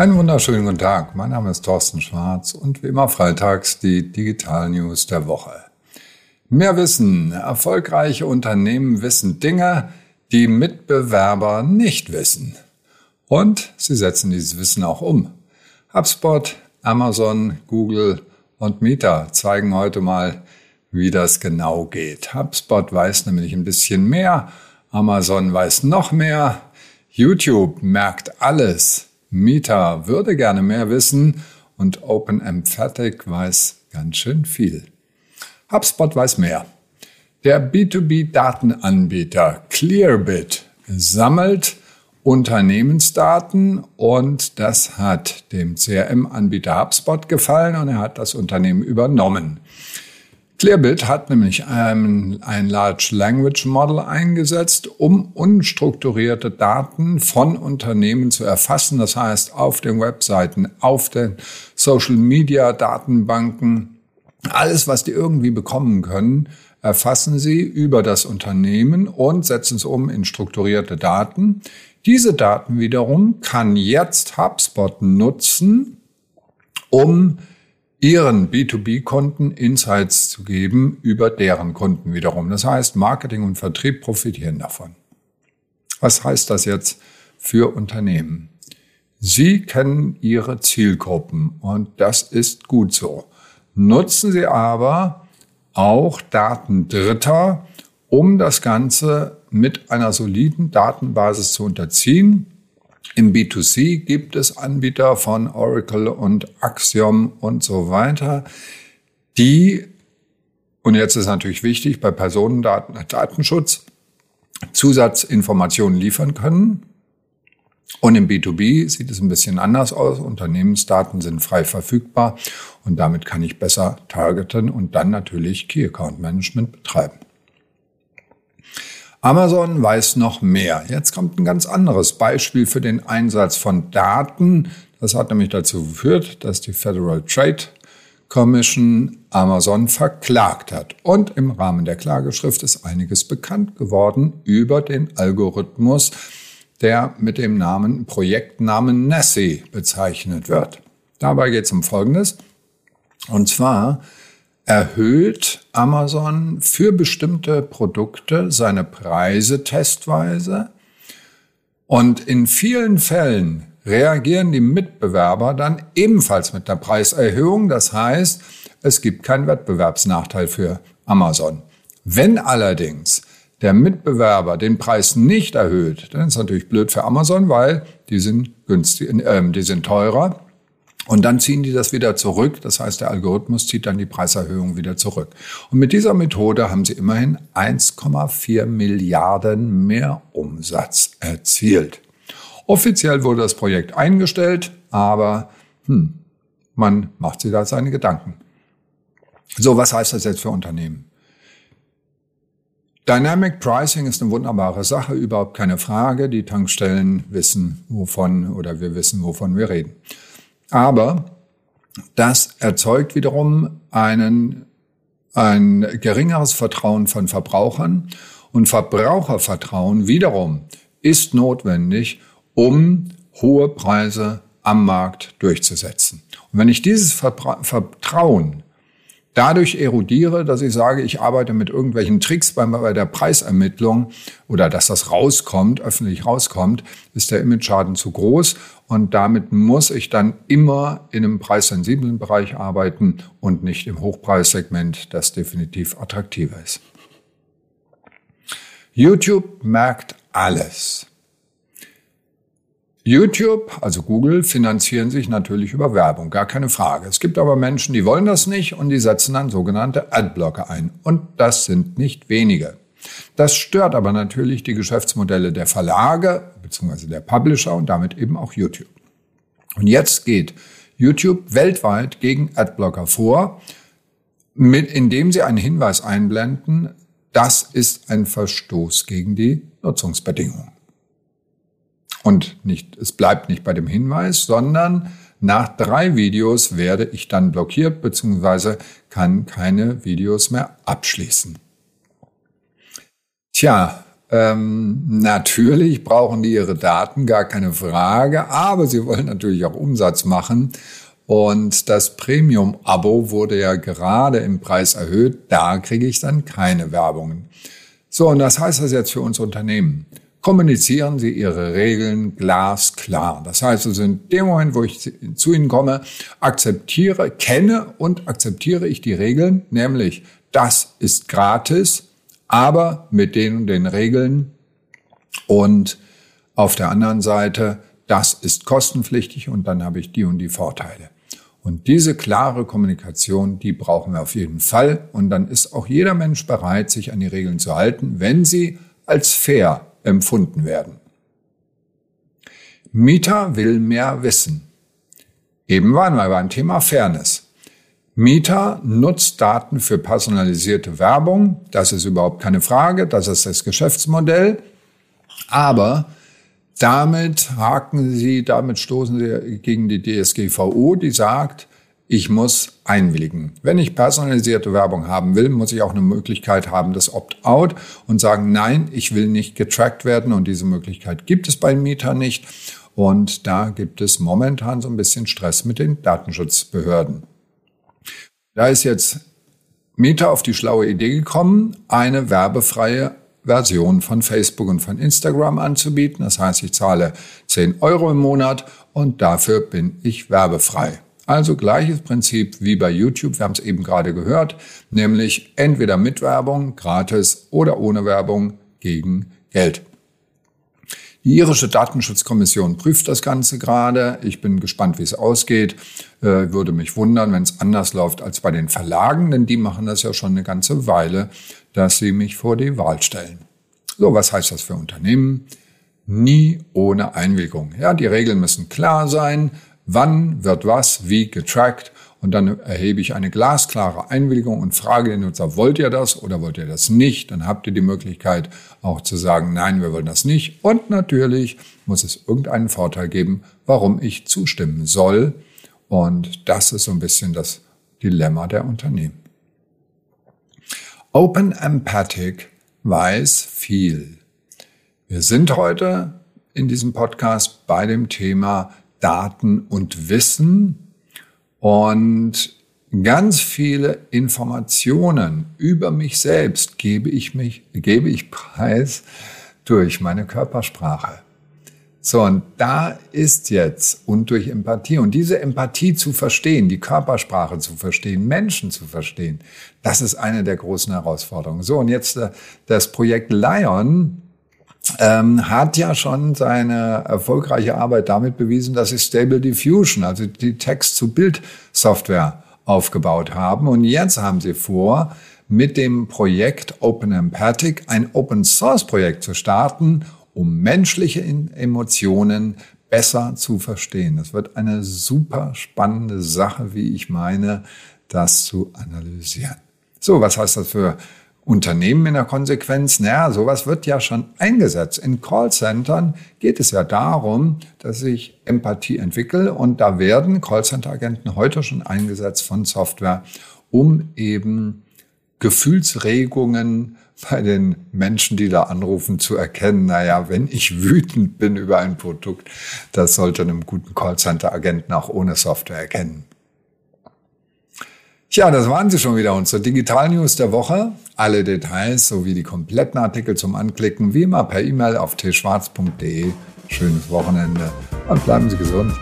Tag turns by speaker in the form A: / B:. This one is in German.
A: Einen wunderschönen guten Tag. Mein Name ist Thorsten Schwarz und wie immer freitags die Digital News der Woche. Mehr Wissen. Erfolgreiche Unternehmen wissen Dinge, die Mitbewerber nicht wissen. Und sie setzen dieses Wissen auch um. HubSpot, Amazon, Google und Meta zeigen heute mal, wie das genau geht. HubSpot weiß nämlich ein bisschen mehr, Amazon weiß noch mehr, YouTube merkt alles, Meta würde gerne mehr wissen und Open Emphatic weiß ganz schön viel. HubSpot weiß mehr. Der B2B-Datenanbieter Clearbit sammelt Unternehmensdaten und das hat dem CRM-Anbieter HubSpot gefallen und er hat das Unternehmen übernommen. Clearbit hat nämlich ein, ein Large Language Model eingesetzt, um unstrukturierte Daten von Unternehmen zu erfassen. Das heißt, auf den Webseiten, auf den Social Media Datenbanken, alles, was die irgendwie bekommen können, erfassen sie über das Unternehmen und setzen es um in strukturierte Daten. Diese Daten wiederum kann jetzt HubSpot nutzen, um ihren B2B-Kunden Insights zu geben über deren Kunden wiederum. Das heißt, Marketing und Vertrieb profitieren davon. Was heißt das jetzt für Unternehmen? Sie kennen Ihre Zielgruppen und das ist gut so. Nutzen Sie aber auch Daten Dritter, um das Ganze mit einer soliden Datenbasis zu unterziehen. Im B2C gibt es Anbieter von Oracle und Axiom und so weiter, die, und jetzt ist natürlich wichtig, bei Personendaten, Datenschutz, Zusatzinformationen liefern können. Und im B2B sieht es ein bisschen anders aus. Unternehmensdaten sind frei verfügbar und damit kann ich besser targeten und dann natürlich Key Account Management betreiben. Amazon weiß noch mehr. Jetzt kommt ein ganz anderes Beispiel für den Einsatz von Daten. Das hat nämlich dazu geführt, dass die Federal Trade Commission Amazon verklagt hat. Und im Rahmen der Klageschrift ist einiges bekannt geworden über den Algorithmus, der mit dem Namen Projektnamen Nessie bezeichnet wird. Dabei geht es um Folgendes. Und zwar erhöht Amazon für bestimmte Produkte seine Preise testweise. Und in vielen Fällen reagieren die Mitbewerber dann ebenfalls mit der Preiserhöhung. Das heißt, es gibt keinen Wettbewerbsnachteil für Amazon. Wenn allerdings der Mitbewerber den Preis nicht erhöht, dann ist es natürlich blöd für Amazon, weil die sind günstig, äh, die sind teurer und dann ziehen die das wieder zurück. Das heißt, der Algorithmus zieht dann die Preiserhöhung wieder zurück. Und mit dieser Methode haben sie immerhin 1,4 Milliarden mehr Umsatz erzielt. Offiziell wurde das Projekt eingestellt, aber hm, man macht sich da seine Gedanken. So, was heißt das jetzt für Unternehmen? Dynamic Pricing ist eine wunderbare Sache, überhaupt keine Frage. Die Tankstellen wissen, wovon oder wir wissen, wovon wir reden. Aber das erzeugt wiederum einen, ein geringeres Vertrauen von Verbrauchern und Verbrauchervertrauen wiederum ist notwendig, um hohe Preise am Markt durchzusetzen. Und wenn ich dieses Vertrauen dadurch erodiere, dass ich sage, ich arbeite mit irgendwelchen Tricks bei, bei der Preisermittlung oder dass das rauskommt, öffentlich rauskommt, ist der Image-Schaden zu groß und damit muss ich dann immer in einem preissensiblen Bereich arbeiten und nicht im Hochpreissegment, das definitiv attraktiver ist. YouTube merkt alles. YouTube, also Google, finanzieren sich natürlich über Werbung, gar keine Frage. Es gibt aber Menschen, die wollen das nicht und die setzen dann sogenannte Adblocker ein. Und das sind nicht wenige. Das stört aber natürlich die Geschäftsmodelle der Verlage bzw. der Publisher und damit eben auch YouTube. Und jetzt geht YouTube weltweit gegen Adblocker vor, mit, indem sie einen Hinweis einblenden, das ist ein Verstoß gegen die Nutzungsbedingungen. Und nicht, es bleibt nicht bei dem Hinweis, sondern nach drei Videos werde ich dann blockiert bzw. kann keine Videos mehr abschließen. Tja, Ähm, natürlich brauchen die ihre Daten, gar keine Frage, aber sie wollen natürlich auch Umsatz machen. Und das Premium-Abo wurde ja gerade im Preis erhöht. Da kriege ich dann keine Werbungen. So, und das heißt das jetzt für uns Unternehmen? Kommunizieren Sie Ihre Regeln glasklar. Das heißt also in dem Moment, wo ich zu Ihnen komme, akzeptiere, kenne und akzeptiere ich die Regeln, nämlich das ist gratis, aber mit den und den Regeln. Und auf der anderen Seite, das ist kostenpflichtig und dann habe ich die und die Vorteile. Und diese klare Kommunikation, die brauchen wir auf jeden Fall. Und dann ist auch jeder Mensch bereit, sich an die Regeln zu halten, wenn sie als fair empfunden werden. Mieter will mehr wissen. Eben waren wir beim Thema Fairness. Mieter nutzt Daten für personalisierte Werbung. Das ist überhaupt keine Frage. Das ist das Geschäftsmodell. Aber damit haken Sie, damit stoßen Sie gegen die DSGVO, die sagt, ich muss einwilligen. Wenn ich personalisierte Werbung haben will, muss ich auch eine Möglichkeit haben, das Opt-out und sagen, nein, ich will nicht getrackt werden und diese Möglichkeit gibt es bei Mieter nicht. Und da gibt es momentan so ein bisschen Stress mit den Datenschutzbehörden. Da ist jetzt Meta auf die schlaue Idee gekommen, eine werbefreie Version von Facebook und von Instagram anzubieten. Das heißt, ich zahle 10 Euro im Monat und dafür bin ich werbefrei. Also gleiches Prinzip wie bei YouTube, wir haben es eben gerade gehört, nämlich entweder mit Werbung, gratis oder ohne Werbung gegen Geld. Die irische Datenschutzkommission prüft das Ganze gerade. Ich bin gespannt, wie es ausgeht. Äh, würde mich wundern, wenn es anders läuft als bei den Verlagen, denn die machen das ja schon eine ganze Weile, dass sie mich vor die Wahl stellen. So, was heißt das für Unternehmen? Nie ohne Einwilligung. Ja, die Regeln müssen klar sein. Wann wird was wie getrackt? und dann erhebe ich eine glasklare Einwilligung und frage den Nutzer, wollt ihr das oder wollt ihr das nicht? Dann habt ihr die Möglichkeit auch zu sagen, nein, wir wollen das nicht. Und natürlich muss es irgendeinen Vorteil geben, warum ich zustimmen soll. Und das ist so ein bisschen das Dilemma der Unternehmen. Open Empathic weiß viel. Wir sind heute in diesem Podcast bei dem Thema Daten und Wissen und ganz viele Informationen über mich selbst gebe ich mich, gebe ich preis durch meine Körpersprache. So, und da ist jetzt und durch Empathie und diese Empathie zu verstehen, die Körpersprache zu verstehen, Menschen zu verstehen, das ist eine der großen Herausforderungen. So, und jetzt äh, das Projekt Lion ähm, hat ja schon seine erfolgreiche Arbeit damit bewiesen, dass sie Stable Diffusion, also die Text-zu-Bild-Software aufgebaut haben. Und jetzt haben sie vor, mit dem Projekt Open Empathic ein Open Source Projekt zu starten, um menschliche Emotionen besser zu verstehen. Das wird eine super spannende Sache, wie ich meine, das zu analysieren. So, was heißt das für Unternehmen in der Konsequenz, naja, sowas wird ja schon eingesetzt. In Callcentern geht es ja darum, dass ich Empathie entwickle und da werden Callcenter-Agenten heute schon eingesetzt von Software, um eben Gefühlsregungen bei den Menschen, die da anrufen, zu erkennen, naja, wenn ich wütend bin über ein Produkt, das sollte einem guten Callcenter-Agenten auch ohne Software erkennen. Tja, das waren sie schon wieder, unsere Digital News der Woche. Alle Details sowie die kompletten Artikel zum Anklicken wie immer per E-Mail auf tschwarz.de. Schönes Wochenende und bleiben Sie gesund.